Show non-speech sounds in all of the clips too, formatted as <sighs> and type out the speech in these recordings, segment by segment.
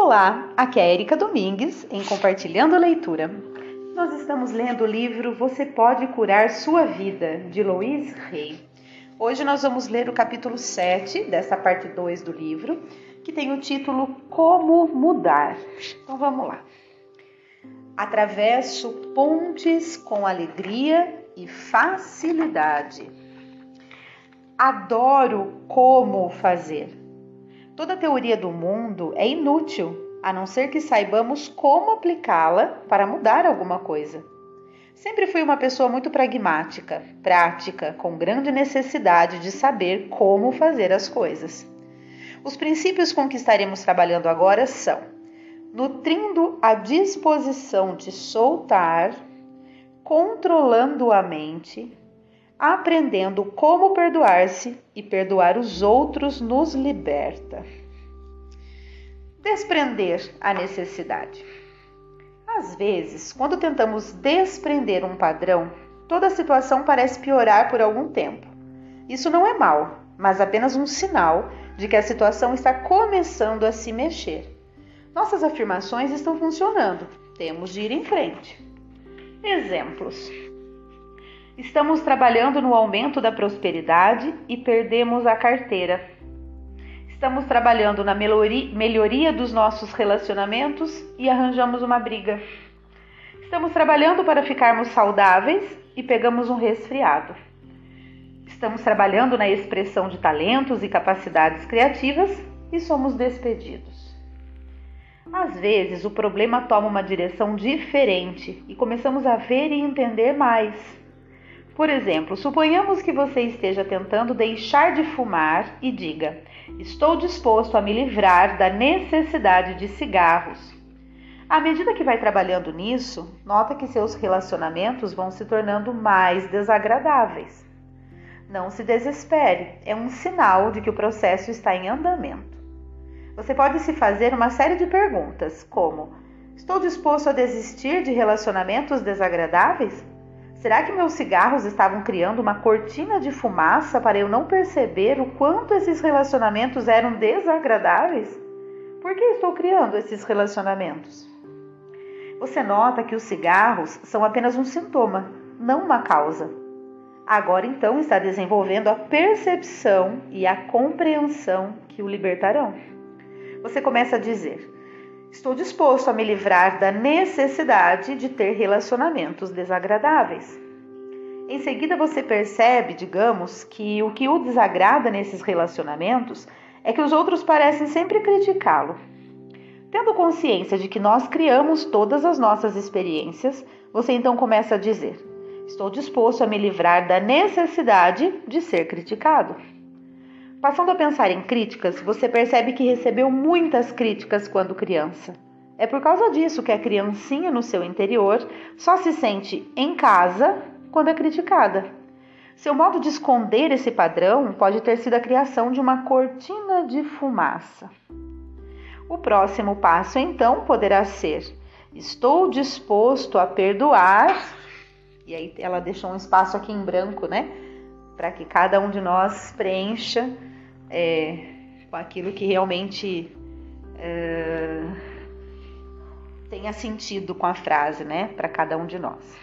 Olá, aqui é Erika Domingues em Compartilhando a Leitura. Nós estamos lendo o livro Você Pode Curar Sua Vida, de Louise Hay. Hoje nós vamos ler o capítulo 7 dessa parte 2 do livro, que tem o título Como Mudar. Então vamos lá. Atravesso pontes com alegria e facilidade. Adoro como fazer. Toda teoria do mundo é inútil, a não ser que saibamos como aplicá-la para mudar alguma coisa. Sempre fui uma pessoa muito pragmática, prática, com grande necessidade de saber como fazer as coisas. Os princípios com que estaremos trabalhando agora são: nutrindo a disposição de soltar, controlando a mente, aprendendo como perdoar-se e perdoar os outros nos liberta. Desprender a necessidade. Às vezes, quando tentamos desprender um padrão, toda a situação parece piorar por algum tempo. Isso não é mal, mas apenas um sinal de que a situação está começando a se mexer. Nossas afirmações estão funcionando, temos de ir em frente. Exemplos. Estamos trabalhando no aumento da prosperidade e perdemos a carteira. Estamos trabalhando na melhoria dos nossos relacionamentos e arranjamos uma briga. Estamos trabalhando para ficarmos saudáveis e pegamos um resfriado. Estamos trabalhando na expressão de talentos e capacidades criativas e somos despedidos. Às vezes, o problema toma uma direção diferente e começamos a ver e entender mais. Por exemplo, suponhamos que você esteja tentando deixar de fumar e diga: Estou disposto a me livrar da necessidade de cigarros. À medida que vai trabalhando nisso, nota que seus relacionamentos vão se tornando mais desagradáveis. Não se desespere, é um sinal de que o processo está em andamento. Você pode se fazer uma série de perguntas, como: Estou disposto a desistir de relacionamentos desagradáveis? Será que meus cigarros estavam criando uma cortina de fumaça para eu não perceber o quanto esses relacionamentos eram desagradáveis? Por que estou criando esses relacionamentos? Você nota que os cigarros são apenas um sintoma, não uma causa. Agora então está desenvolvendo a percepção e a compreensão que o libertarão. Você começa a dizer: Estou disposto a me livrar da necessidade de ter relacionamentos desagradáveis. Em seguida, você percebe, digamos, que o que o desagrada nesses relacionamentos é que os outros parecem sempre criticá-lo. Tendo consciência de que nós criamos todas as nossas experiências, você então começa a dizer: Estou disposto a me livrar da necessidade de ser criticado. Passando a pensar em críticas, você percebe que recebeu muitas críticas quando criança. É por causa disso que a criancinha no seu interior só se sente em casa quando é criticada. Seu modo de esconder esse padrão pode ter sido a criação de uma cortina de fumaça. O próximo passo, então, poderá ser: estou disposto a perdoar. E aí ela deixou um espaço aqui em branco, né? Para que cada um de nós preencha é, com aquilo que realmente é, tenha sentido com a frase, né, para cada um de nós.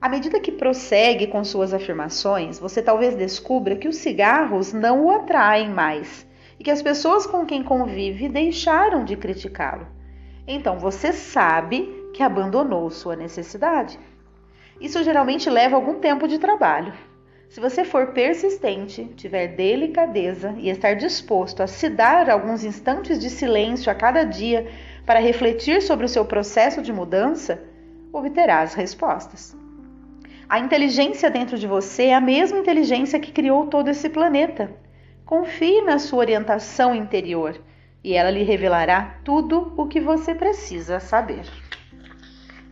À medida que prossegue com suas afirmações, você talvez descubra que os cigarros não o atraem mais e que as pessoas com quem convive deixaram de criticá-lo. Então você sabe que abandonou sua necessidade. Isso geralmente leva algum tempo de trabalho. Se você for persistente, tiver delicadeza e estar disposto a se dar alguns instantes de silêncio a cada dia para refletir sobre o seu processo de mudança, obterá as respostas. A inteligência dentro de você é a mesma inteligência que criou todo esse planeta. Confie na sua orientação interior e ela lhe revelará tudo o que você precisa saber.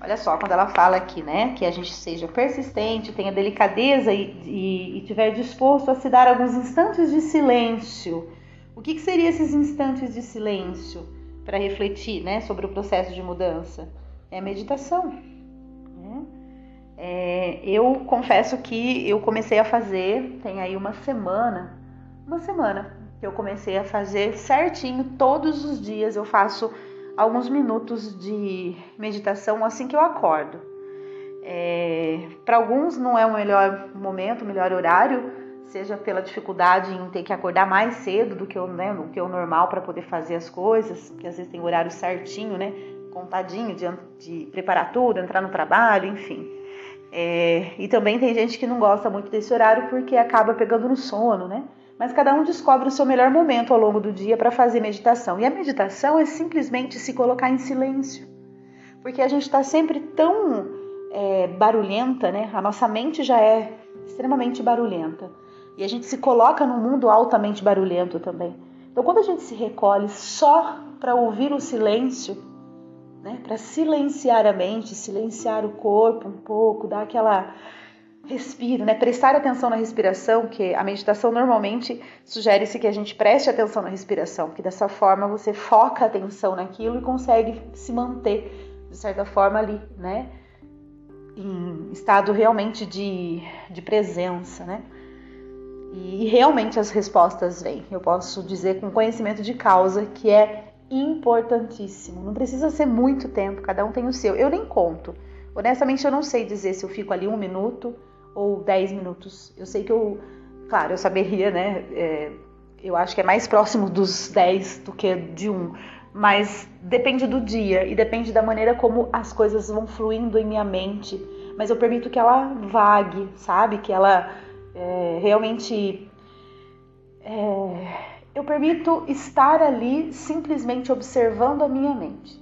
Olha só, quando ela fala aqui, né, que a gente seja persistente, tenha delicadeza e, e, e tiver disposto a se dar alguns instantes de silêncio. O que, que seriam esses instantes de silêncio para refletir, né, sobre o processo de mudança? É a meditação. Né? É, eu confesso que eu comecei a fazer, tem aí uma semana, uma semana, que eu comecei a fazer certinho todos os dias. Eu faço alguns minutos de meditação assim que eu acordo. É, Para alguns não é o melhor momento, o melhor horário, seja pela dificuldade em ter que acordar mais cedo do que o, né, do que o normal para poder fazer as coisas, que às vezes tem horário certinho, né, contadinho de, de preparar tudo, entrar no trabalho, enfim. É, e também tem gente que não gosta muito desse horário porque acaba pegando no sono, né? Mas cada um descobre o seu melhor momento ao longo do dia para fazer meditação. E a meditação é simplesmente se colocar em silêncio, porque a gente está sempre tão é, barulhenta, né? A nossa mente já é extremamente barulhenta e a gente se coloca num mundo altamente barulhento também. Então, quando a gente se recolhe só para ouvir o silêncio, né, para silenciar a mente, silenciar o corpo um pouco, dar aquela respiro, né, prestar atenção na respiração, que a meditação normalmente sugere-se que a gente preste atenção na respiração, porque dessa forma você foca a atenção naquilo e consegue se manter de certa forma ali, né, em estado realmente de, de presença, né? E realmente as respostas vêm. Eu posso dizer com conhecimento de causa que é importantíssimo. Não precisa ser muito tempo, cada um tem o seu. Eu nem conto. Honestamente, eu não sei dizer se eu fico ali um minuto ou dez minutos. Eu sei que eu, claro, eu saberia, né? É, eu acho que é mais próximo dos dez do que de um. Mas depende do dia e depende da maneira como as coisas vão fluindo em minha mente. Mas eu permito que ela vague, sabe? Que ela é, realmente. É, eu permito estar ali simplesmente observando a minha mente.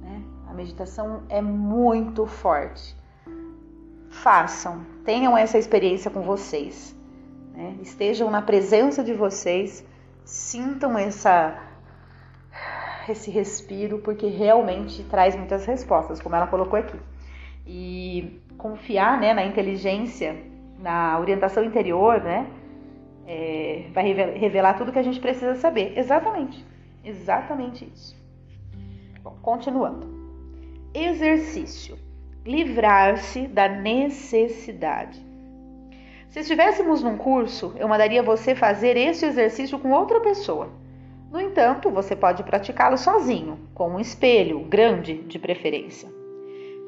Né? A meditação é muito forte. Façam, tenham essa experiência com vocês. Né? Estejam na presença de vocês, sintam essa, esse respiro, porque realmente traz muitas respostas, como ela colocou aqui. E confiar né, na inteligência, na orientação interior, né? é, vai revelar tudo que a gente precisa saber. Exatamente, exatamente isso. Bom, continuando. Exercício: livrar-se da necessidade. Se estivéssemos num curso, eu mandaria você fazer este exercício com outra pessoa. No entanto, você pode praticá-lo sozinho, com um espelho grande de preferência.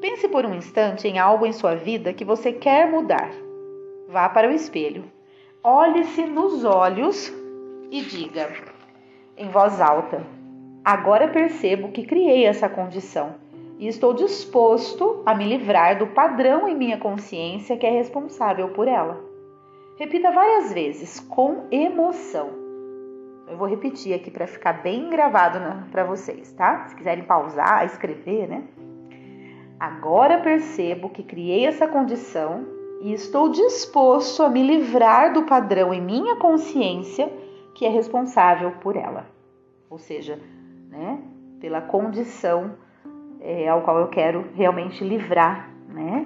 Pense por um instante em algo em sua vida que você quer mudar. Vá para o espelho olhe-se nos olhos e diga em voz alta: Agora percebo que criei essa condição e estou disposto a me livrar do padrão em minha consciência que é responsável por ela. Repita várias vezes, com emoção. Eu vou repetir aqui para ficar bem gravado para vocês, tá? Se quiserem pausar, escrever, né? Agora percebo que criei essa condição e estou disposto a me livrar do padrão em minha consciência que é responsável por ela. Ou seja, né, pela condição é, ao qual eu quero realmente livrar, né?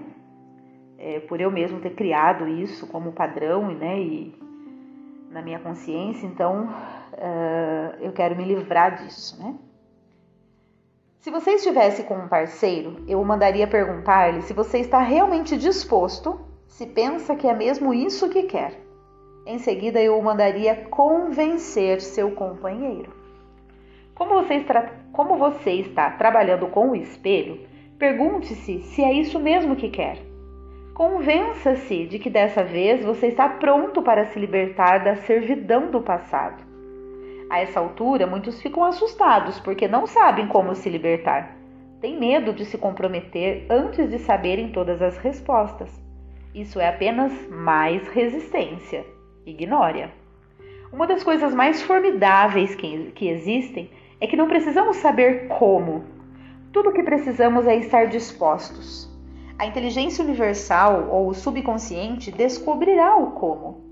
É, por eu mesmo ter criado isso como padrão né, e na minha consciência, então uh, eu quero me livrar disso, né? Se você estivesse com um parceiro, eu mandaria perguntar-lhe se você está realmente disposto se pensa que é mesmo isso que quer. Em seguida, eu o mandaria convencer seu companheiro. Como você, está, como você está trabalhando com o espelho, pergunte-se se é isso mesmo que quer. Convença-se de que dessa vez você está pronto para se libertar da servidão do passado. A essa altura, muitos ficam assustados porque não sabem como se libertar. Têm medo de se comprometer antes de saberem todas as respostas. Isso é apenas mais resistência. Ignore-a. Uma das coisas mais formidáveis que, que existem é que não precisamos saber como. Tudo o que precisamos é estar dispostos. A inteligência universal ou o subconsciente descobrirá o como.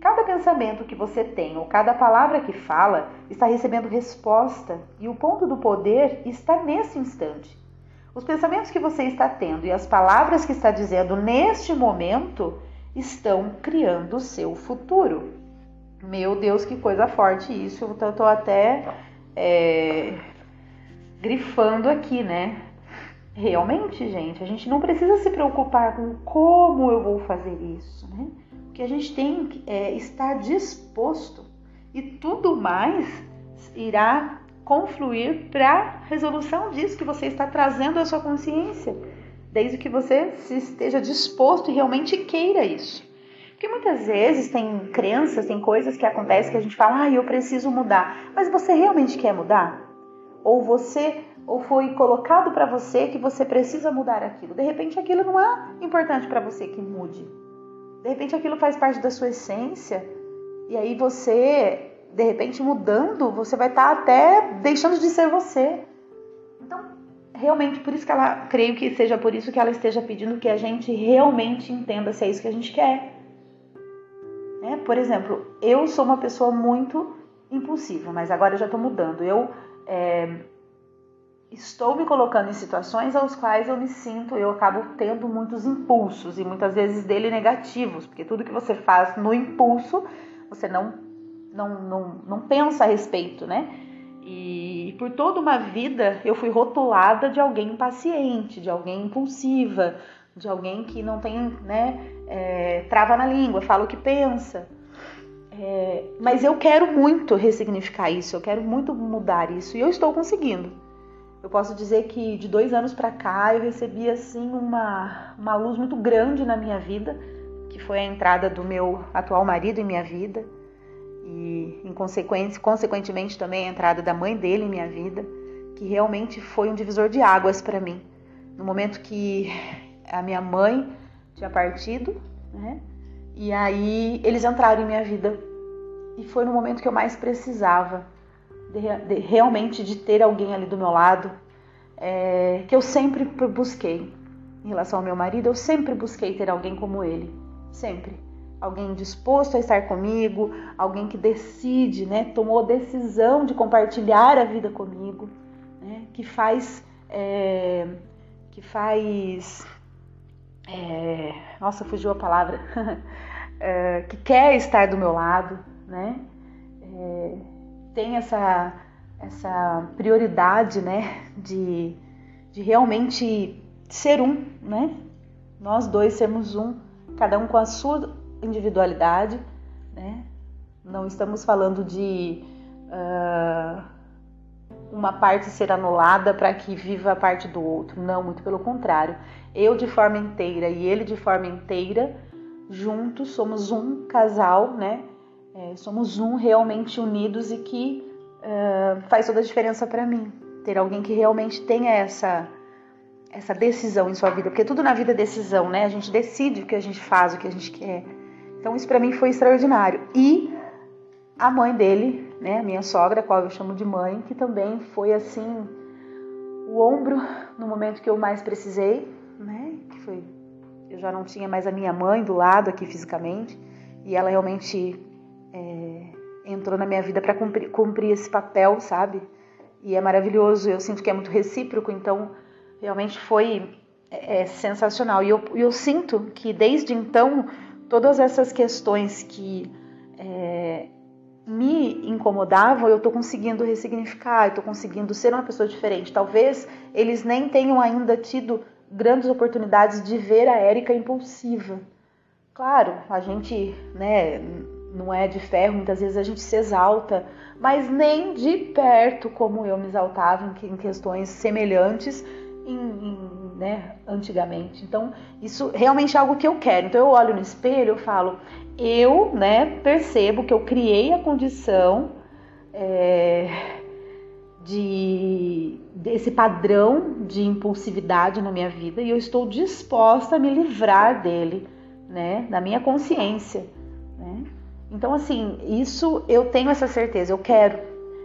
Cada pensamento que você tem ou cada palavra que fala está recebendo resposta e o ponto do poder está nesse instante. Os pensamentos que você está tendo e as palavras que está dizendo neste momento estão criando o seu futuro. Meu Deus, que coisa forte isso. Eu estou até é, grifando aqui, né? Realmente, gente, a gente não precisa se preocupar com como eu vou fazer isso, né? O que a gente tem é estar disposto. E tudo mais irá confluir para a resolução disso que você está trazendo à sua consciência, desde que você esteja disposto e realmente queira isso. Porque muitas vezes tem crenças, tem coisas que acontecem que a gente fala, ah, eu preciso mudar. Mas você realmente quer mudar? Ou você ou foi colocado para você que você precisa mudar aquilo. De repente aquilo não é importante para você que mude. De repente aquilo faz parte da sua essência e aí você de repente mudando, você vai estar tá até deixando de ser você. Então, realmente, por isso que ela, creio que seja por isso que ela esteja pedindo que a gente realmente entenda se é isso que a gente quer. Né? Por exemplo, eu sou uma pessoa muito impulsiva, mas agora eu já estou mudando. Eu é, estou me colocando em situações aos quais eu me sinto, eu acabo tendo muitos impulsos e muitas vezes dele negativos, porque tudo que você faz no impulso, você não não, não, não pensa a respeito, né? E por toda uma vida eu fui rotulada de alguém impaciente, de alguém impulsiva, de alguém que não tem, né, é, trava na língua, fala o que pensa. É, mas eu quero muito ressignificar isso, eu quero muito mudar isso e eu estou conseguindo. Eu posso dizer que de dois anos para cá eu recebi assim uma, uma luz muito grande na minha vida, que foi a entrada do meu atual marido em minha vida e em consequência, consequentemente também a entrada da mãe dele em minha vida, que realmente foi um divisor de águas para mim. No momento que a minha mãe tinha partido, né? E aí eles entraram em minha vida. E foi no momento que eu mais precisava de, de, realmente de ter alguém ali do meu lado, é, que eu sempre busquei. Em relação ao meu marido, eu sempre busquei ter alguém como ele, sempre alguém disposto a estar comigo, alguém que decide, né, tomou decisão de compartilhar a vida comigo, né, que faz, é, que faz, é, nossa, fugiu a palavra, <laughs> é, que quer estar do meu lado, né, é, tem essa, essa prioridade, né, de, de realmente ser um, né, nós dois sermos um, cada um com a sua individualidade, né? Não estamos falando de uh, uma parte ser anulada para que viva a parte do outro. Não, muito pelo contrário. Eu de forma inteira e ele de forma inteira, juntos somos um casal, né? É, somos um realmente unidos e que uh, faz toda a diferença para mim. Ter alguém que realmente tenha essa essa decisão em sua vida, porque tudo na vida é decisão, né? A gente decide o que a gente faz, o que a gente quer. Então isso para mim foi extraordinário. E a mãe dele, né, a minha sogra, a qual eu chamo de mãe, que também foi assim o ombro no momento que eu mais precisei, foi eu já não tinha mais a minha mãe do lado aqui fisicamente e ela realmente é, entrou na minha vida para cumprir, cumprir esse papel, sabe? E é maravilhoso. Eu sinto que é muito recíproco, então realmente foi é, é sensacional. E eu, eu sinto que desde então todas essas questões que é, me incomodavam, eu estou conseguindo ressignificar, estou conseguindo ser uma pessoa diferente. Talvez eles nem tenham ainda tido grandes oportunidades de ver a Érica impulsiva. Claro, a gente né, não é de ferro, muitas vezes a gente se exalta, mas nem de perto como eu me exaltava em questões semelhantes em, em, né, antigamente. Então, isso realmente é algo que eu quero. Então, eu olho no espelho, eu falo, eu, né, percebo que eu criei a condição é, de desse padrão de impulsividade na minha vida e eu estou disposta a me livrar dele, né, na minha consciência, né? Então, assim, isso eu tenho essa certeza, eu quero.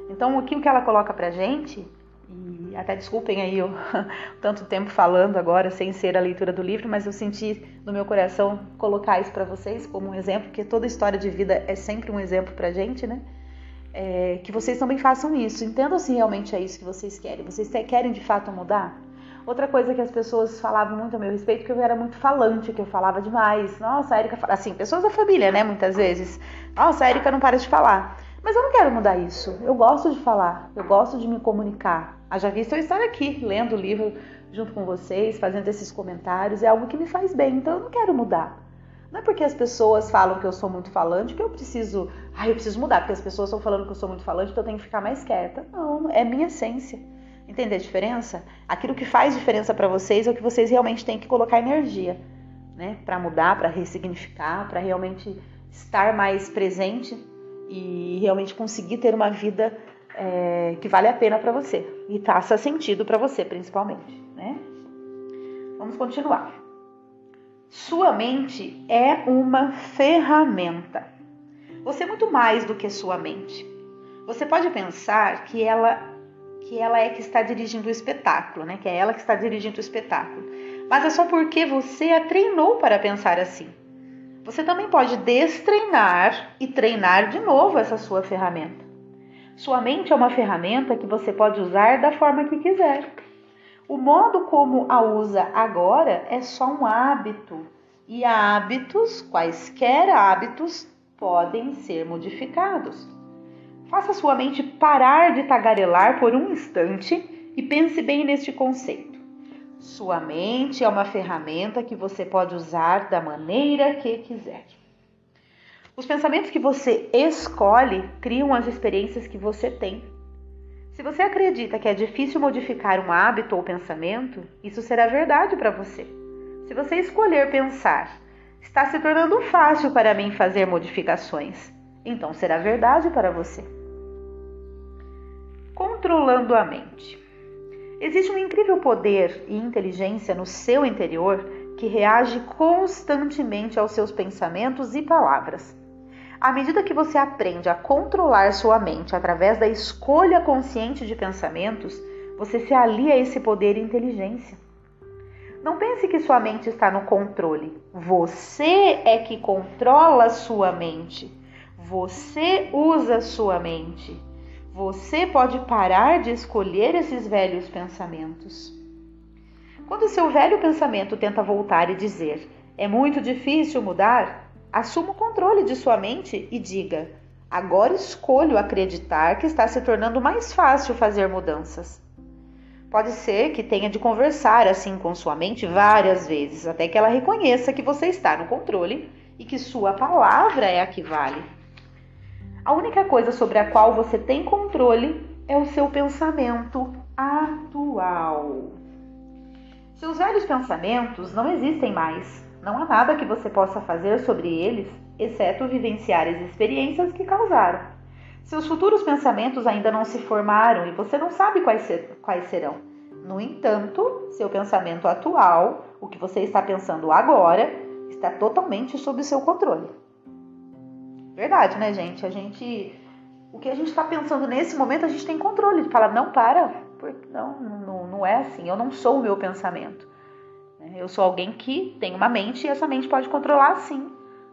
Então, aqui o que ela coloca pra gente e até desculpem aí eu <laughs> tanto tempo falando agora sem ser a leitura do livro, mas eu senti no meu coração colocar isso para vocês como um exemplo, porque toda história de vida é sempre um exemplo pra gente, né? É, que vocês também façam isso. Entendam se realmente é isso que vocês querem. Vocês querem de fato mudar? Outra coisa que as pessoas falavam muito a meu respeito, que eu era muito falante, que eu falava demais. Nossa, a Erika, assim, pessoas da família, né, muitas vezes. Nossa, a Erika não para de falar. Mas eu não quero mudar isso. Eu gosto de falar, eu gosto de me comunicar. Haja visto eu estar aqui lendo o livro junto com vocês, fazendo esses comentários, é algo que me faz bem, então eu não quero mudar. Não é porque as pessoas falam que eu sou muito falante que eu preciso, ah, eu preciso mudar, porque as pessoas estão falando que eu sou muito falante, então eu tenho que ficar mais quieta. Não, é minha essência. Entender a diferença? Aquilo que faz diferença para vocês é o que vocês realmente têm que colocar energia, né, para mudar, para ressignificar, para realmente estar mais presente e realmente conseguir ter uma vida é, que vale a pena para você e faça sentido para você, principalmente, né? Vamos continuar. Sua mente é uma ferramenta. Você é muito mais do que sua mente. Você pode pensar que ela que ela é que está dirigindo o espetáculo, né? Que é ela que está dirigindo o espetáculo. Mas é só porque você a treinou para pensar assim. Você também pode destreinar e treinar de novo essa sua ferramenta. Sua mente é uma ferramenta que você pode usar da forma que quiser. O modo como a usa agora é só um hábito, e hábitos, quaisquer hábitos, podem ser modificados. Faça sua mente parar de tagarelar por um instante e pense bem neste conceito. Sua mente é uma ferramenta que você pode usar da maneira que quiser. Os pensamentos que você escolhe criam as experiências que você tem. Se você acredita que é difícil modificar um hábito ou pensamento, isso será verdade para você. Se você escolher pensar, está se tornando fácil para mim fazer modificações, então será verdade para você. Controlando a mente. Existe um incrível poder e inteligência no seu interior que reage constantemente aos seus pensamentos e palavras. À medida que você aprende a controlar sua mente através da escolha consciente de pensamentos, você se alia a esse poder e inteligência. Não pense que sua mente está no controle. Você é que controla sua mente. Você usa sua mente. Você pode parar de escolher esses velhos pensamentos. Quando seu velho pensamento tenta voltar e dizer: é muito difícil mudar, Assuma o controle de sua mente e diga: agora escolho acreditar que está se tornando mais fácil fazer mudanças. Pode ser que tenha de conversar assim com sua mente várias vezes, até que ela reconheça que você está no controle e que sua palavra é a que vale. A única coisa sobre a qual você tem controle é o seu pensamento atual. Seus velhos pensamentos não existem mais. Não há nada que você possa fazer sobre eles, exceto vivenciar as experiências que causaram. Seus futuros pensamentos ainda não se formaram e você não sabe quais, ser, quais serão. No entanto, seu pensamento atual, o que você está pensando agora, está totalmente sob seu controle. Verdade, né, gente? A gente. O que a gente está pensando nesse momento, a gente tem controle de falar, não para, não, não, não é assim, eu não sou o meu pensamento. Eu sou alguém que tem uma mente e essa mente pode controlar sim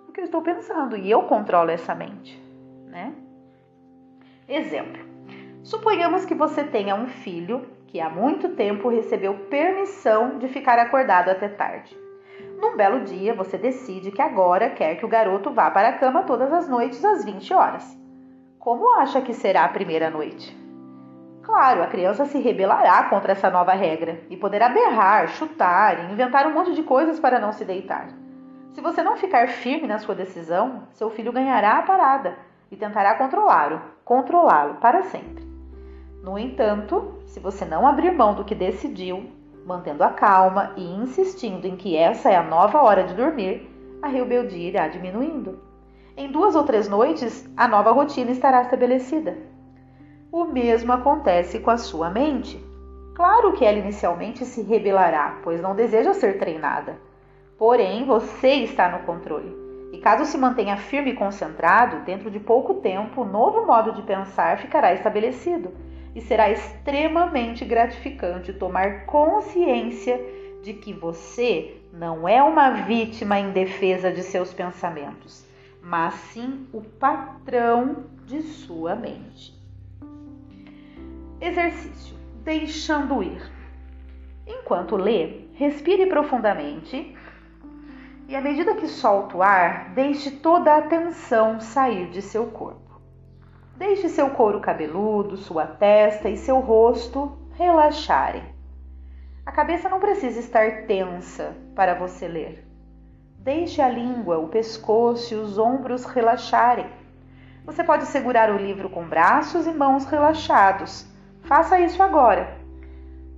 o que eu estou pensando e eu controlo essa mente, né? Exemplo: suponhamos que você tenha um filho que há muito tempo recebeu permissão de ficar acordado até tarde. Num belo dia, você decide que agora quer que o garoto vá para a cama todas as noites às 20 horas. Como acha que será a primeira noite? Claro, a criança se rebelará contra essa nova regra e poderá berrar, chutar e inventar um monte de coisas para não se deitar. Se você não ficar firme na sua decisão, seu filho ganhará a parada e tentará controlá-lo, controlá-lo para sempre. No entanto, se você não abrir mão do que decidiu, mantendo a calma e insistindo em que essa é a nova hora de dormir, a rebeldia irá diminuindo. Em duas ou três noites, a nova rotina estará estabelecida o mesmo acontece com a sua mente. Claro que ela inicialmente se rebelará, pois não deseja ser treinada. Porém, você está no controle. E caso se mantenha firme e concentrado, dentro de pouco tempo, o novo modo de pensar ficará estabelecido e será extremamente gratificante tomar consciência de que você não é uma vítima em defesa de seus pensamentos, mas sim o patrão de sua mente. Exercício: deixando ir. Enquanto lê, respire profundamente e, à medida que solta o ar, deixe toda a tensão sair de seu corpo. Deixe seu couro cabeludo, sua testa e seu rosto relaxarem. A cabeça não precisa estar tensa para você ler. Deixe a língua, o pescoço e os ombros relaxarem. Você pode segurar o livro com braços e mãos relaxados. Faça isso agora.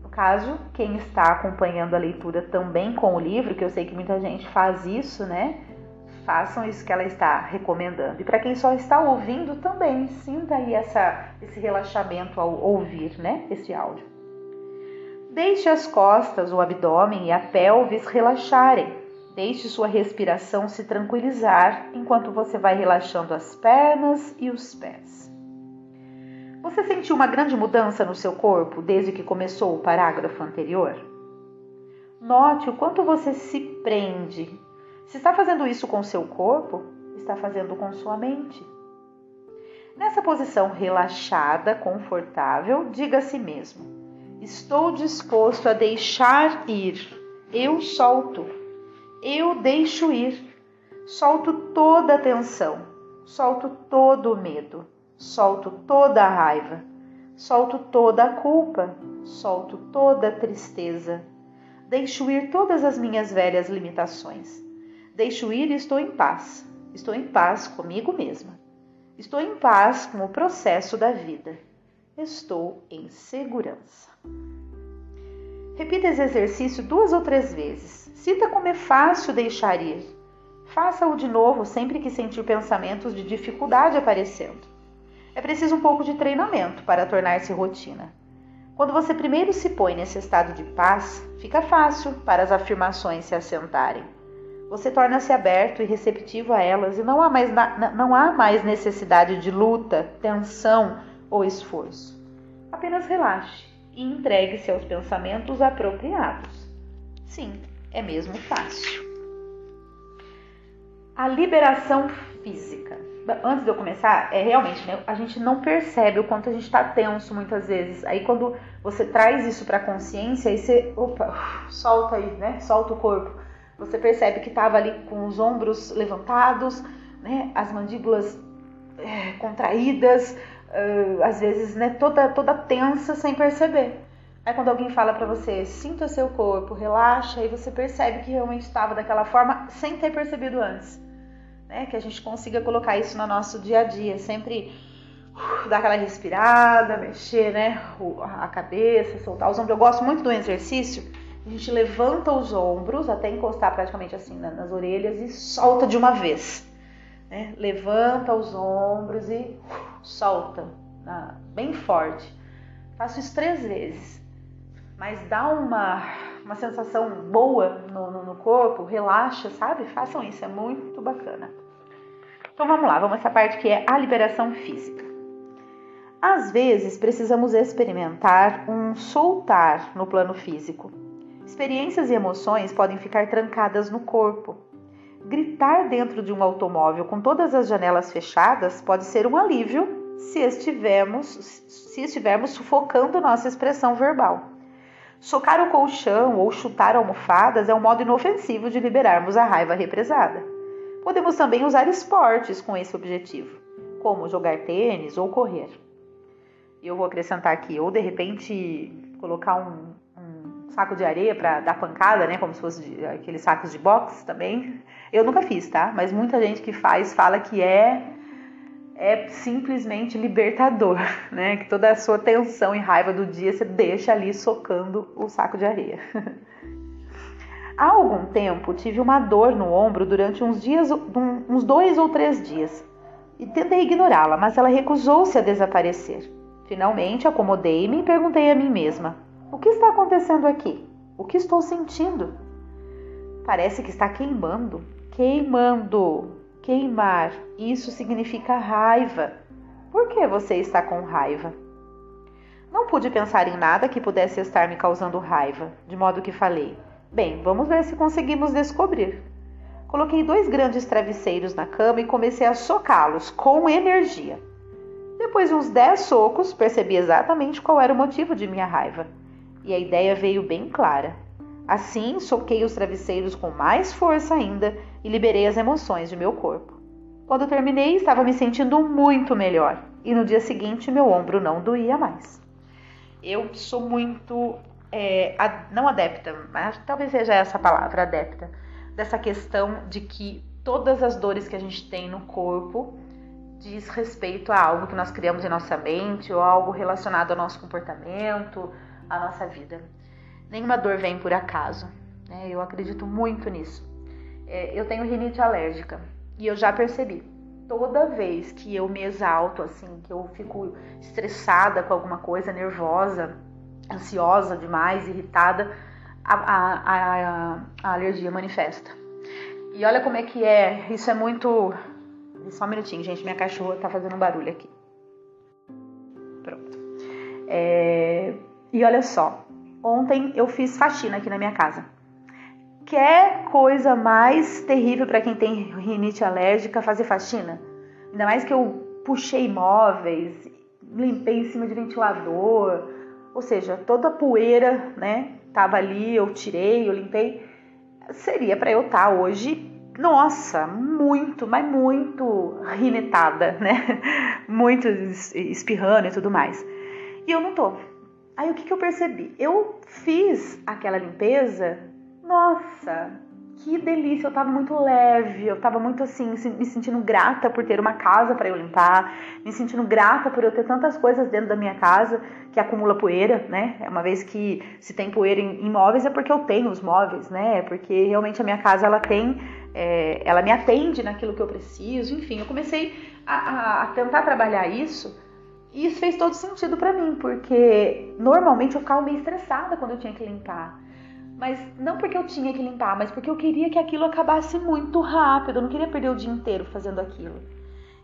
No caso, quem está acompanhando a leitura também com o livro, que eu sei que muita gente faz isso, né? Façam isso que ela está recomendando. E para quem só está ouvindo também, sinta aí essa, esse relaxamento ao ouvir, né? Esse áudio. Deixe as costas, o abdômen e a pelvis relaxarem. Deixe sua respiração se tranquilizar enquanto você vai relaxando as pernas e os pés. Você sentiu uma grande mudança no seu corpo desde que começou o parágrafo anterior? Note o quanto você se prende. Se está fazendo isso com seu corpo, está fazendo com sua mente. Nessa posição relaxada, confortável, diga a si mesmo: Estou disposto a deixar ir. Eu solto. Eu deixo ir, solto toda a tensão, solto todo o medo, solto toda a raiva, solto toda a culpa, solto toda a tristeza. Deixo ir todas as minhas velhas limitações. Deixo ir e estou em paz. Estou em paz comigo mesma. Estou em paz com o processo da vida. Estou em segurança. Repita esse exercício duas ou três vezes. Sinta como é fácil deixar ir. Faça-o de novo sempre que sentir pensamentos de dificuldade aparecendo. É preciso um pouco de treinamento para tornar-se rotina. Quando você primeiro se põe nesse estado de paz, fica fácil para as afirmações se assentarem. Você torna-se aberto e receptivo a elas e não há mais, não há mais necessidade de luta, tensão ou esforço. Apenas relaxe e entregue-se aos pensamentos apropriados. Sim, é mesmo fácil. A liberação física. Antes de eu começar, é realmente, né, a gente não percebe o quanto a gente está tenso muitas vezes. Aí quando você traz isso para consciência, aí você, opa, <sighs> solta aí, né? Solta o corpo. Você percebe que estava ali com os ombros levantados, né? As mandíbulas é, contraídas, uh, às vezes né, toda, toda tensa sem perceber. Aí quando alguém fala para você, sinta seu corpo, relaxa, aí você percebe que realmente estava daquela forma sem ter percebido antes. Né? Que a gente consiga colocar isso no nosso dia a dia, sempre uh, dar aquela respirada, mexer né, a cabeça, soltar os ombros. Eu gosto muito do exercício. A gente levanta os ombros até encostar praticamente assim nas orelhas e solta de uma vez. Né? Levanta os ombros e solta bem forte. Faço isso três vezes, mas dá uma, uma sensação boa no, no, no corpo, relaxa, sabe? Façam isso, é muito bacana. Então vamos lá, vamos essa parte que é a liberação física. Às vezes precisamos experimentar um soltar no plano físico. Experiências e emoções podem ficar trancadas no corpo, Gritar dentro de um automóvel com todas as janelas fechadas pode ser um alívio se estivermos, se estivermos sufocando nossa expressão verbal. Socar o colchão ou chutar almofadas é um modo inofensivo de liberarmos a raiva represada. Podemos também usar esportes com esse objetivo, como jogar tênis ou correr. Eu vou acrescentar aqui, ou de repente colocar um, saco de areia para dar pancada, né? Como se fosse aqueles sacos de boxe também. Eu nunca fiz, tá? Mas muita gente que faz fala que é é simplesmente libertador, <laughs> né? Que toda a sua tensão e raiva do dia você deixa ali socando o saco de areia. <laughs> Há algum tempo tive uma dor no ombro durante uns dias, uns dois ou três dias, e tentei ignorá-la, mas ela recusou-se a desaparecer. Finalmente acomodei-me e perguntei a mim mesma: o que está acontecendo aqui? O que estou sentindo? Parece que está queimando. Queimando. Queimar. Isso significa raiva. Por que você está com raiva? Não pude pensar em nada que pudesse estar me causando raiva, de modo que falei: Bem, vamos ver se conseguimos descobrir. Coloquei dois grandes travesseiros na cama e comecei a socá-los com energia. Depois de uns dez socos, percebi exatamente qual era o motivo de minha raiva e a ideia veio bem clara. Assim, soquei os travesseiros com mais força ainda e liberei as emoções de meu corpo. Quando terminei, estava me sentindo muito melhor e no dia seguinte meu ombro não doía mais. Eu sou muito, é, não adepta, mas talvez seja essa palavra, adepta, dessa questão de que todas as dores que a gente tem no corpo diz respeito a algo que nós criamos em nossa mente ou algo relacionado ao nosso comportamento, à nossa vida. Nenhuma dor vem por acaso. Né? Eu acredito muito nisso. É, eu tenho rinite alérgica e eu já percebi. Toda vez que eu me exalto, assim, que eu fico estressada com alguma coisa, nervosa, ansiosa demais, irritada, a, a, a, a alergia manifesta. E olha como é que é, isso é muito. Só um minutinho, gente, minha cachorra tá fazendo um barulho aqui. Pronto. É... E olha só, ontem eu fiz faxina aqui na minha casa. Quer coisa mais terrível para quem tem rinite alérgica fazer faxina? Ainda mais que eu puxei móveis, limpei em cima de ventilador, ou seja, toda a poeira, né, tava ali, eu tirei, eu limpei. Seria para eu estar tá hoje, nossa, muito, mas muito rinetada, né? <laughs> Muito espirrando e tudo mais. E eu não tô. Aí o que, que eu percebi? Eu fiz aquela limpeza, nossa, que delícia, eu tava muito leve, eu tava muito assim, me sentindo grata por ter uma casa para eu limpar, me sentindo grata por eu ter tantas coisas dentro da minha casa que acumula poeira, né? É uma vez que se tem poeira em, móveis é porque eu tenho os móveis, né? É porque realmente a minha casa ela tem, é, ela me atende naquilo que eu preciso, enfim, eu comecei a, a tentar trabalhar isso. E isso fez todo sentido para mim, porque normalmente eu ficava meio estressada quando eu tinha que limpar. Mas não porque eu tinha que limpar, mas porque eu queria que aquilo acabasse muito rápido. Eu não queria perder o dia inteiro fazendo aquilo.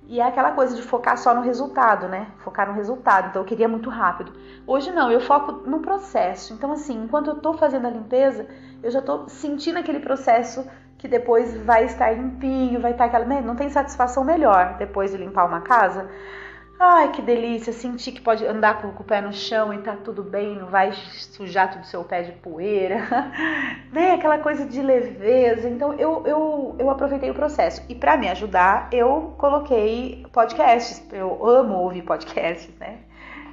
E é aquela coisa de focar só no resultado, né? Focar no resultado. Então eu queria muito rápido. Hoje não, eu foco no processo. Então, assim, enquanto eu tô fazendo a limpeza, eu já tô sentindo aquele processo que depois vai estar limpinho, vai estar aquela. Né? Não tem satisfação melhor depois de limpar uma casa Ai, que delícia, sentir que pode andar com o pé no chão e tá tudo bem, não vai sujar tudo seu pé de poeira, <laughs> né? Aquela coisa de leveza. Então eu, eu, eu aproveitei o processo. E para me ajudar, eu coloquei podcasts. Eu amo ouvir podcasts, né?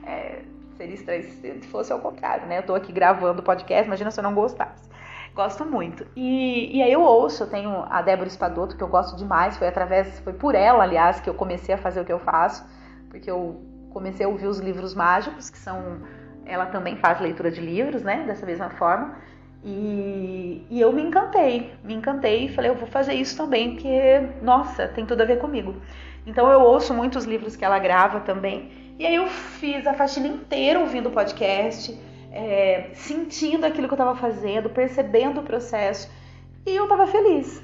É, seria estranho se fosse ao contrário, né? Eu tô aqui gravando podcast, imagina se eu não gostasse. Gosto muito. E, e aí eu ouço, eu tenho a Débora Espadoto, que eu gosto demais, foi através, foi por ela, aliás, que eu comecei a fazer o que eu faço porque eu comecei a ouvir os livros mágicos, que são. Ela também faz leitura de livros, né? Dessa mesma forma. E, e eu me encantei, me encantei e falei, eu vou fazer isso também, porque, nossa, tem tudo a ver comigo. Então eu ouço muitos livros que ela grava também. E aí eu fiz a faxina inteira ouvindo o podcast, é, sentindo aquilo que eu estava fazendo, percebendo o processo. E eu estava feliz.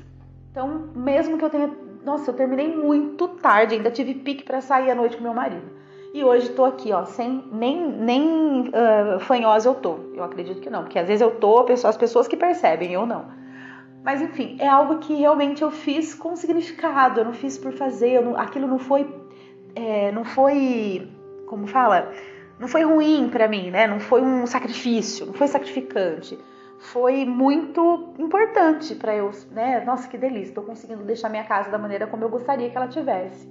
Então, mesmo que eu tenha nossa, eu terminei muito tarde, ainda tive pique para sair à noite com meu marido. E hoje tô aqui, ó, sem nem, nem uh, fanhosa eu tô. Eu acredito que não, porque às vezes eu tô, as pessoas que percebem, eu não. Mas enfim, é algo que realmente eu fiz com significado, eu não fiz por fazer, não, aquilo não foi, é, não foi, como fala, não foi ruim para mim, né? Não foi um sacrifício, não foi sacrificante foi muito importante para eu, né? Nossa, que delícia, estou conseguindo deixar minha casa da maneira como eu gostaria que ela tivesse.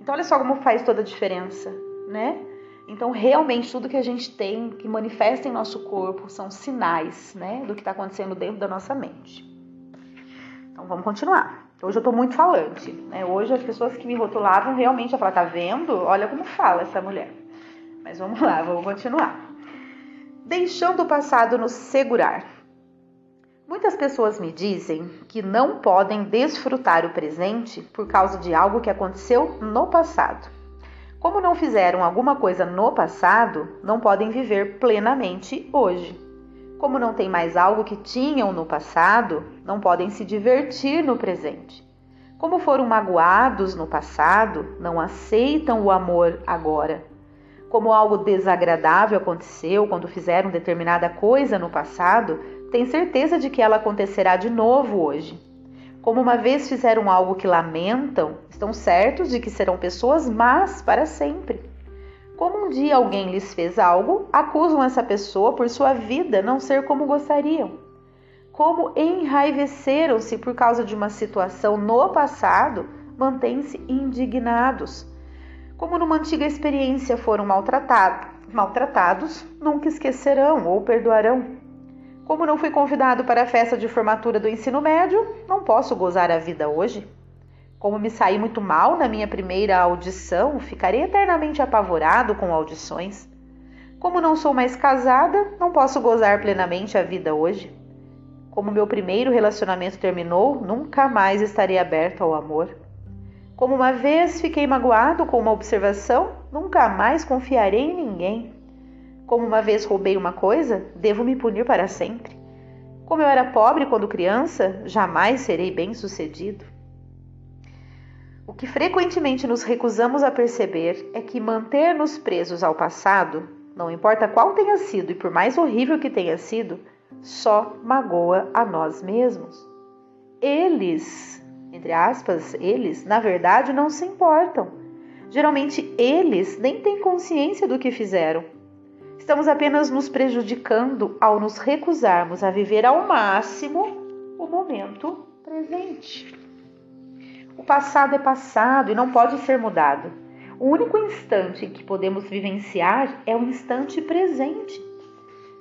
Então, olha só como faz toda a diferença, né? Então, realmente, tudo que a gente tem, que manifesta em nosso corpo, são sinais, né? Do que está acontecendo dentro da nossa mente. Então, vamos continuar. Hoje eu estou muito falante, né? Hoje as pessoas que me rotulavam realmente, eu falar, tá vendo? Olha como fala essa mulher. Mas vamos lá, vamos continuar deixando o passado nos segurar. Muitas pessoas me dizem que não podem desfrutar o presente por causa de algo que aconteceu no passado. Como não fizeram alguma coisa no passado, não podem viver plenamente hoje. Como não tem mais algo que tinham no passado, não podem se divertir no presente. Como foram magoados no passado, não aceitam o amor agora como algo desagradável aconteceu quando fizeram determinada coisa no passado, têm certeza de que ela acontecerá de novo hoje. Como uma vez fizeram algo que lamentam, estão certos de que serão pessoas más para sempre. Como um dia alguém lhes fez algo, acusam essa pessoa por sua vida não ser como gostariam. Como enraiveceram-se por causa de uma situação no passado, mantêm-se indignados como numa antiga experiência foram maltratados, maltratados, nunca esquecerão ou perdoarão. Como não fui convidado para a festa de formatura do ensino médio, não posso gozar a vida hoje. Como me saí muito mal na minha primeira audição, ficarei eternamente apavorado com audições. Como não sou mais casada, não posso gozar plenamente a vida hoje. Como meu primeiro relacionamento terminou, nunca mais estarei aberto ao amor. Como uma vez fiquei magoado com uma observação, nunca mais confiarei em ninguém. Como uma vez roubei uma coisa, devo me punir para sempre. Como eu era pobre quando criança, jamais serei bem-sucedido. O que frequentemente nos recusamos a perceber é que manter-nos presos ao passado, não importa qual tenha sido e por mais horrível que tenha sido, só magoa a nós mesmos. Eles, entre aspas, eles, na verdade, não se importam. Geralmente eles nem têm consciência do que fizeram. Estamos apenas nos prejudicando ao nos recusarmos a viver ao máximo o momento presente. O passado é passado e não pode ser mudado. O único instante que podemos vivenciar é o instante presente.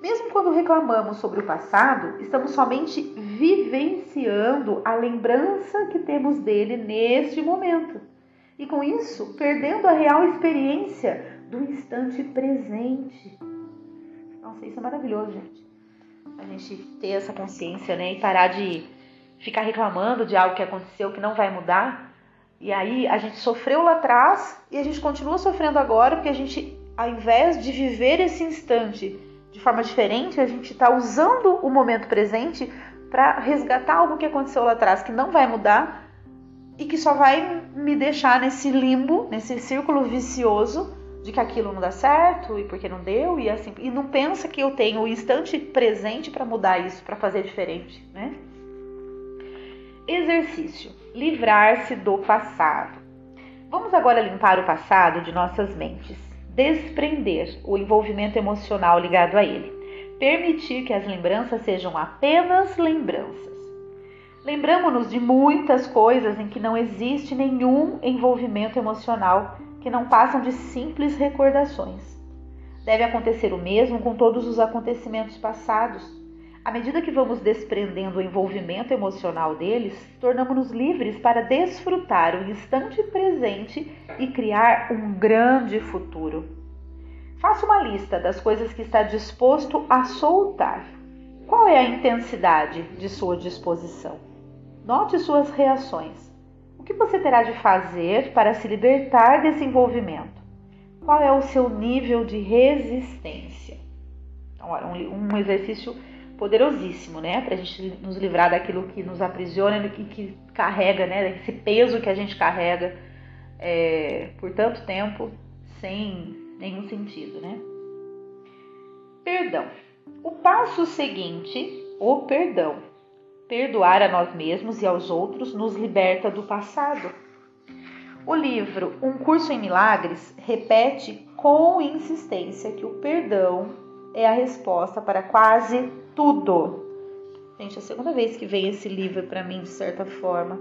Mesmo quando reclamamos sobre o passado, estamos somente vivenciando a lembrança que temos dele neste momento. E com isso, perdendo a real experiência do instante presente. Nossa, isso é maravilhoso, gente. A gente ter essa consciência, né? E parar de ficar reclamando de algo que aconteceu que não vai mudar. E aí a gente sofreu lá atrás e a gente continua sofrendo agora porque a gente, ao invés de viver esse instante de forma diferente, a gente está usando o momento presente para resgatar algo que aconteceu lá atrás que não vai mudar e que só vai me deixar nesse limbo, nesse círculo vicioso de que aquilo não dá certo e porque não deu e assim e não pensa que eu tenho o instante presente para mudar isso, para fazer diferente, né? Exercício: livrar-se do passado. Vamos agora limpar o passado de nossas mentes, desprender o envolvimento emocional ligado a ele, permitir que as lembranças sejam apenas lembranças. Lembramos-nos de muitas coisas em que não existe nenhum envolvimento emocional, que não passam de simples recordações. Deve acontecer o mesmo com todos os acontecimentos passados à medida que vamos desprendendo o envolvimento emocional deles, tornamos-nos livres para desfrutar o instante presente e criar um grande futuro. Faça uma lista das coisas que está disposto a soltar. Qual é a intensidade de sua disposição? Note suas reações. O que você terá de fazer para se libertar desse envolvimento? Qual é o seu nível de resistência? Então, um exercício poderosíssimo, né? Para a gente nos livrar daquilo que nos aprisiona e que, que carrega, né? Esse peso que a gente carrega é, por tanto tempo sem nenhum sentido, né? Perdão. O passo seguinte, o perdão. Perdoar a nós mesmos e aos outros nos liberta do passado. O livro Um Curso em Milagres repete com insistência que o perdão é a resposta para quase tudo. Gente, é a segunda vez que vem esse livro para mim, de certa forma.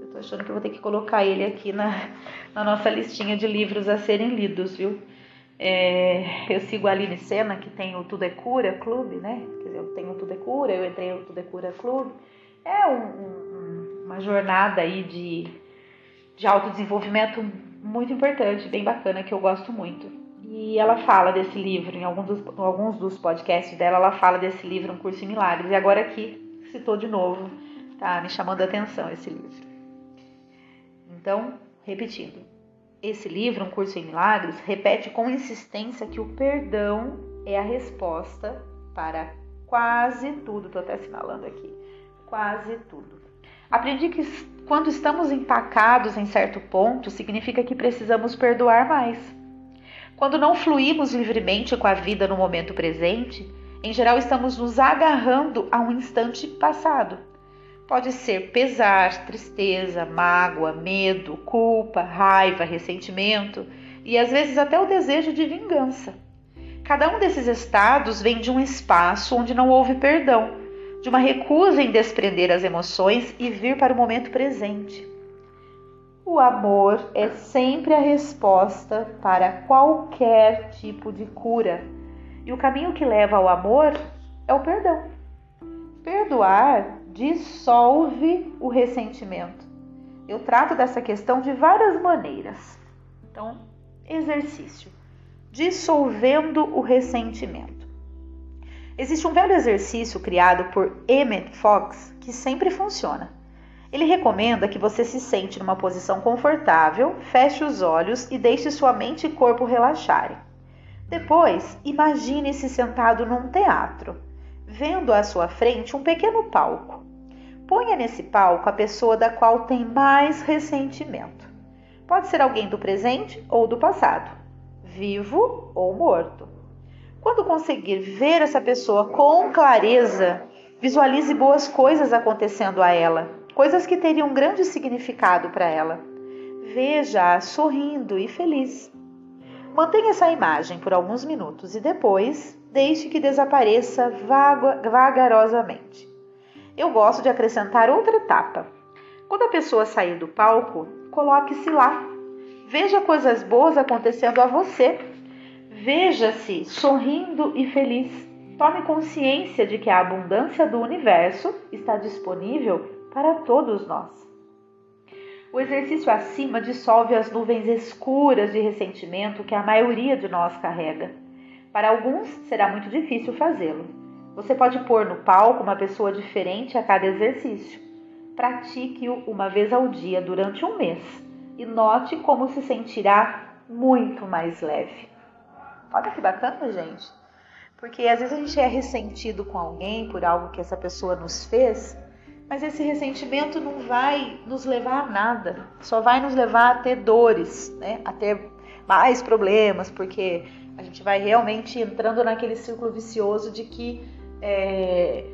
Eu tô achando que eu vou ter que colocar ele aqui na, na nossa listinha de livros a serem lidos, viu? É, eu sigo a Aline Sena, que tem o Tudo é Cura Clube, né? Quer dizer, eu tenho o Tudo é Cura, eu entrei no Tudo é Cura Clube. É um, um, uma jornada aí de, de autodesenvolvimento muito importante, bem bacana, que eu gosto muito. E ela fala desse livro, em alguns dos, alguns dos podcasts dela, ela fala desse livro, Um Curso em Milagres. E agora aqui citou de novo, tá me chamando a atenção esse livro. Então, repetindo, esse livro, Um Curso em Milagres, repete com insistência que o perdão é a resposta para quase tudo. Estou até assinalando aqui. Quase tudo. Aprendi que quando estamos empacados em certo ponto, significa que precisamos perdoar mais. Quando não fluímos livremente com a vida no momento presente, em geral estamos nos agarrando a um instante passado. Pode ser pesar, tristeza, mágoa, medo, culpa, raiva, ressentimento e às vezes até o desejo de vingança. Cada um desses estados vem de um espaço onde não houve perdão, de uma recusa em desprender as emoções e vir para o momento presente. O amor é sempre a resposta para qualquer tipo de cura. E o caminho que leva ao amor é o perdão. Perdoar dissolve o ressentimento. Eu trato dessa questão de várias maneiras. Então, exercício: dissolvendo o ressentimento. Existe um velho exercício criado por Emmett Fox que sempre funciona. Ele recomenda que você se sente numa posição confortável, feche os olhos e deixe sua mente e corpo relaxarem. Depois, imagine-se sentado num teatro, vendo à sua frente um pequeno palco. Ponha nesse palco a pessoa da qual tem mais ressentimento. Pode ser alguém do presente ou do passado, vivo ou morto. Quando conseguir ver essa pessoa com clareza, visualize boas coisas acontecendo a ela coisas que teriam grande significado para ela. Veja-a sorrindo e feliz. Mantenha essa imagem por alguns minutos e depois deixe que desapareça vagarosamente. Eu gosto de acrescentar outra etapa. Quando a pessoa sair do palco, coloque-se lá. Veja coisas boas acontecendo a você. Veja-se sorrindo e feliz. Tome consciência de que a abundância do universo está disponível para todos nós. O exercício acima dissolve as nuvens escuras de ressentimento que a maioria de nós carrega. Para alguns será muito difícil fazê-lo. Você pode pôr no palco uma pessoa diferente a cada exercício. Pratique-o uma vez ao dia durante um mês e note como se sentirá muito mais leve. Olha que bacana, gente. Porque às vezes a gente é ressentido com alguém por algo que essa pessoa nos fez mas esse ressentimento não vai nos levar a nada, só vai nos levar a ter dores, né? a ter mais problemas, porque a gente vai realmente entrando naquele círculo vicioso de que é,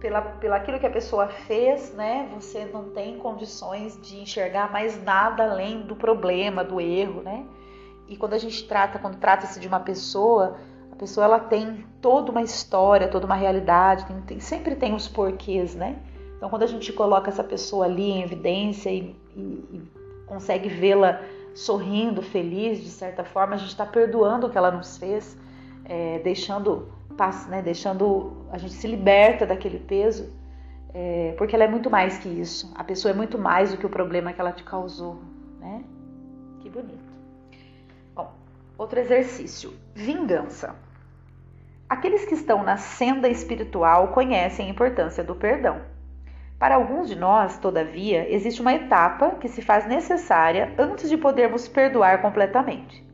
pela, pela aquilo que a pessoa fez, né, você não tem condições de enxergar mais nada além do problema, do erro, né? E quando a gente trata, quando trata-se de uma pessoa, a pessoa ela tem toda uma história, toda uma realidade, tem, tem, sempre tem os porquês, né? Então, quando a gente coloca essa pessoa ali em evidência e, e, e consegue vê-la sorrindo, feliz, de certa forma, a gente está perdoando o que ela nos fez, é, deixando, né, deixando a gente se liberta daquele peso, é, porque ela é muito mais que isso. A pessoa é muito mais do que o problema que ela te causou, né? Que bonito. Bom, outro exercício: vingança. Aqueles que estão na senda espiritual conhecem a importância do perdão. Para alguns de nós, todavia, existe uma etapa que se faz necessária antes de podermos perdoar completamente.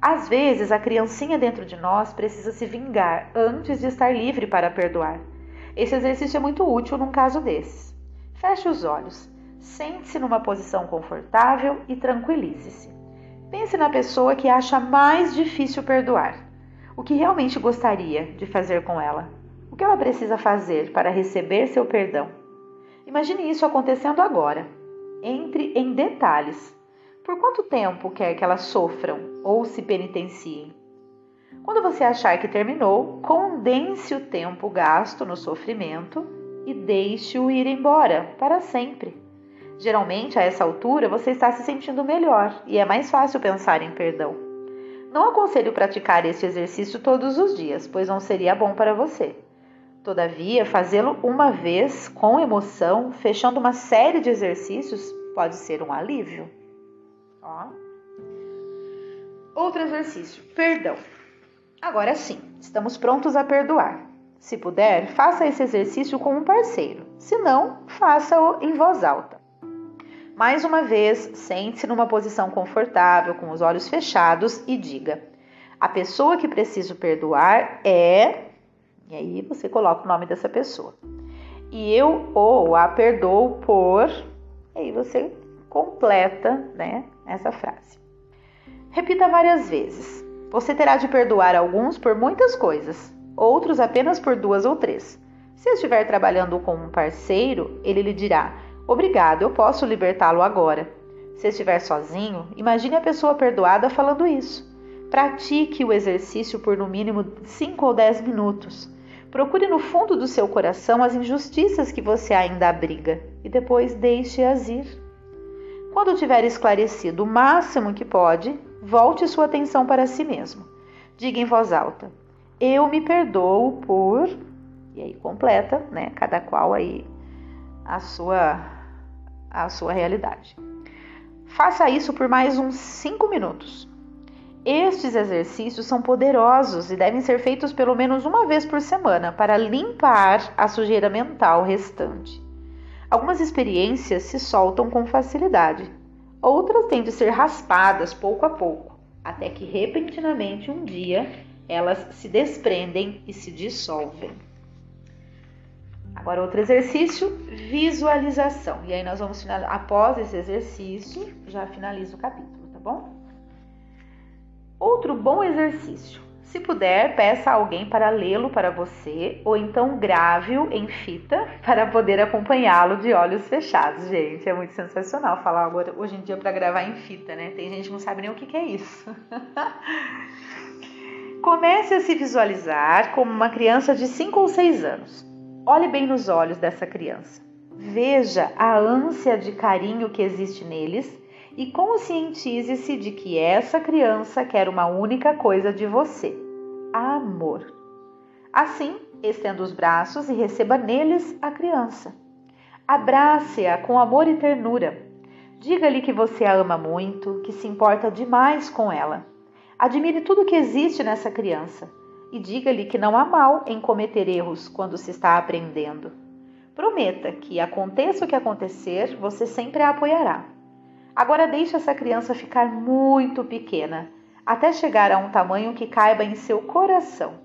Às vezes, a criancinha dentro de nós precisa se vingar antes de estar livre para perdoar. Esse exercício é muito útil num caso desses. Feche os olhos, sente-se numa posição confortável e tranquilize-se. Pense na pessoa que acha mais difícil perdoar. O que realmente gostaria de fazer com ela? O que ela precisa fazer para receber seu perdão? Imagine isso acontecendo agora. Entre em detalhes. Por quanto tempo quer que elas sofram ou se penitenciem? Quando você achar que terminou, condense o tempo gasto no sofrimento e deixe-o ir embora para sempre. Geralmente, a essa altura, você está se sentindo melhor e é mais fácil pensar em perdão. Não aconselho praticar este exercício todos os dias, pois não seria bom para você. Todavia, fazê-lo uma vez com emoção, fechando uma série de exercícios, pode ser um alívio. Ó. Outro exercício: perdão. Agora sim, estamos prontos a perdoar. Se puder, faça esse exercício com um parceiro. Se não, faça-o em voz alta. Mais uma vez, sente-se numa posição confortável, com os olhos fechados e diga: A pessoa que preciso perdoar é e aí você coloca o nome dessa pessoa. E eu ou a perdoo por. E aí você completa né, essa frase. Repita várias vezes. Você terá de perdoar alguns por muitas coisas, outros apenas por duas ou três. Se estiver trabalhando com um parceiro, ele lhe dirá: Obrigado, eu posso libertá-lo agora. Se estiver sozinho, imagine a pessoa perdoada falando isso. Pratique o exercício por no mínimo 5 ou 10 minutos. Procure no fundo do seu coração as injustiças que você ainda abriga e depois deixe-as ir. Quando tiver esclarecido o máximo que pode, volte sua atenção para si mesmo. Diga em voz alta: Eu me perdoo por. E aí completa, né? Cada qual aí a sua a sua realidade. Faça isso por mais uns 5 minutos. Estes exercícios são poderosos e devem ser feitos pelo menos uma vez por semana para limpar a sujeira mental restante. Algumas experiências se soltam com facilidade, outras têm de ser raspadas pouco a pouco, até que repentinamente um dia elas se desprendem e se dissolvem. Agora, outro exercício, visualização. E aí nós vamos finalizar, após esse exercício, já finaliza o capítulo, tá bom? Outro bom exercício. Se puder, peça a alguém para lê-lo para você, ou então grave-o em fita <laughs> para poder acompanhá-lo de olhos fechados. Gente, é muito sensacional falar agora hoje em dia para gravar em fita, né? Tem gente que não sabe nem o que, que é isso. <laughs> Comece a se visualizar como uma criança de 5 ou 6 anos. Olhe bem nos olhos dessa criança. Veja a ânsia de carinho que existe neles e conscientize-se de que essa criança quer uma única coisa de você: amor. Assim, estenda os braços e receba neles a criança. Abrace-a com amor e ternura. Diga-lhe que você a ama muito, que se importa demais com ela. Admire tudo que existe nessa criança e diga-lhe que não há mal em cometer erros quando se está aprendendo. Prometa que, aconteça o que acontecer, você sempre a apoiará. Agora deixe essa criança ficar muito pequena, até chegar a um tamanho que caiba em seu coração.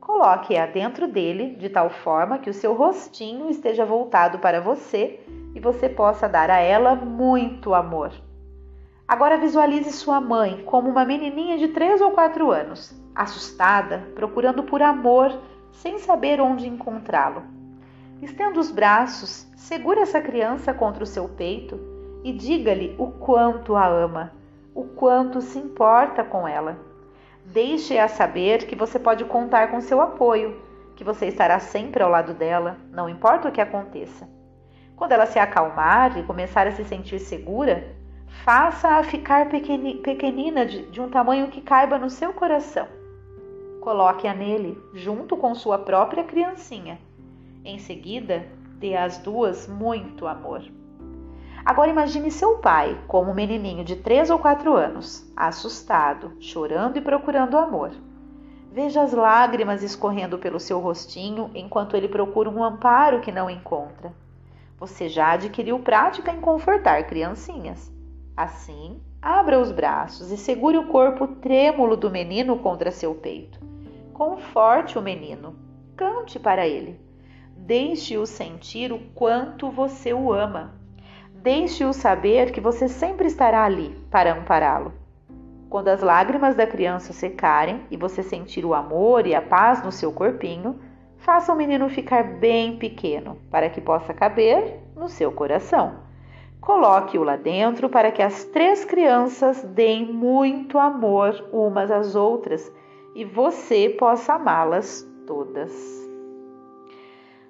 Coloque-a dentro dele de tal forma que o seu rostinho esteja voltado para você e você possa dar a ela muito amor. Agora visualize sua mãe como uma menininha de 3 ou 4 anos, assustada, procurando por amor, sem saber onde encontrá-lo. Estenda os braços, segure essa criança contra o seu peito e diga-lhe o quanto a ama, o quanto se importa com ela. Deixe-a saber que você pode contar com seu apoio, que você estará sempre ao lado dela, não importa o que aconteça. Quando ela se acalmar e começar a se sentir segura, Faça-a ficar pequenina de, um tamanho que caiba no seu coração. Coloque-a nele, junto com sua própria criancinha. Em seguida, dê às duas muito amor. Agora imagine seu pai como um menininho de três ou quatro anos, assustado, chorando e procurando amor. Veja as lágrimas escorrendo pelo seu rostinho enquanto ele procura um amparo que não encontra. Você já adquiriu prática em confortar criancinhas. Assim, abra os braços e segure o corpo trêmulo do menino contra seu peito. Conforte o menino, cante para ele. Deixe-o sentir o quanto você o ama. Deixe-o saber que você sempre estará ali para ampará-lo. Quando as lágrimas da criança secarem e você sentir o amor e a paz no seu corpinho, faça o menino ficar bem pequeno para que possa caber no seu coração. Coloque-o lá dentro para que as três crianças deem muito amor umas às outras e você possa amá-las todas.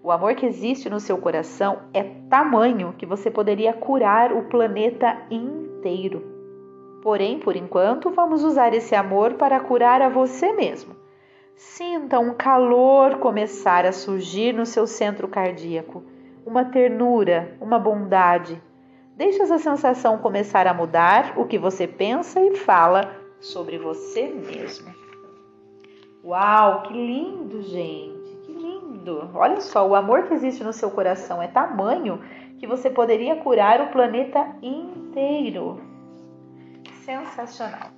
O amor que existe no seu coração é tamanho que você poderia curar o planeta inteiro. Porém, por enquanto, vamos usar esse amor para curar a você mesmo. Sinta um calor começar a surgir no seu centro cardíaco, uma ternura, uma bondade Deixe essa sensação começar a mudar o que você pensa e fala sobre você mesmo. Uau, que lindo, gente! Lindo! Olha só, o amor que existe no seu coração é tamanho que você poderia curar o planeta inteiro. Sensacional.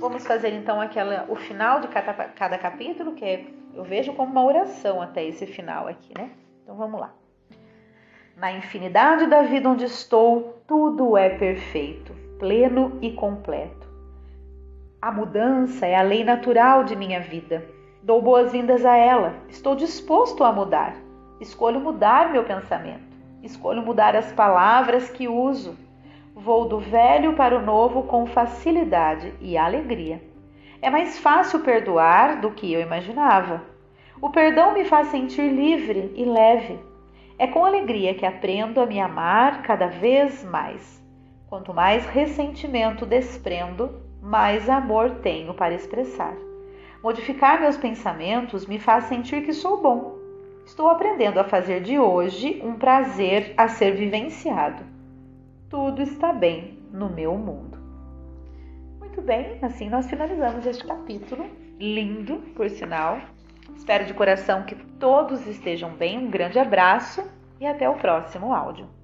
Vamos fazer então aquela, o final de cada, cada capítulo, que é, eu vejo como uma oração até esse final aqui, né? Então vamos lá. Na infinidade da vida onde estou, tudo é perfeito, pleno e completo. A mudança é a lei natural de minha vida. Dou boas-vindas a ela. Estou disposto a mudar. Escolho mudar meu pensamento. Escolho mudar as palavras que uso. Vou do velho para o novo com facilidade e alegria. É mais fácil perdoar do que eu imaginava. O perdão me faz sentir livre e leve. É com alegria que aprendo a me amar cada vez mais. Quanto mais ressentimento desprendo, mais amor tenho para expressar. Modificar meus pensamentos me faz sentir que sou bom. Estou aprendendo a fazer de hoje um prazer a ser vivenciado. Tudo está bem no meu mundo. Muito bem, assim nós finalizamos este capítulo. Lindo, por sinal. Espero de coração que todos estejam bem. Um grande abraço e até o próximo áudio.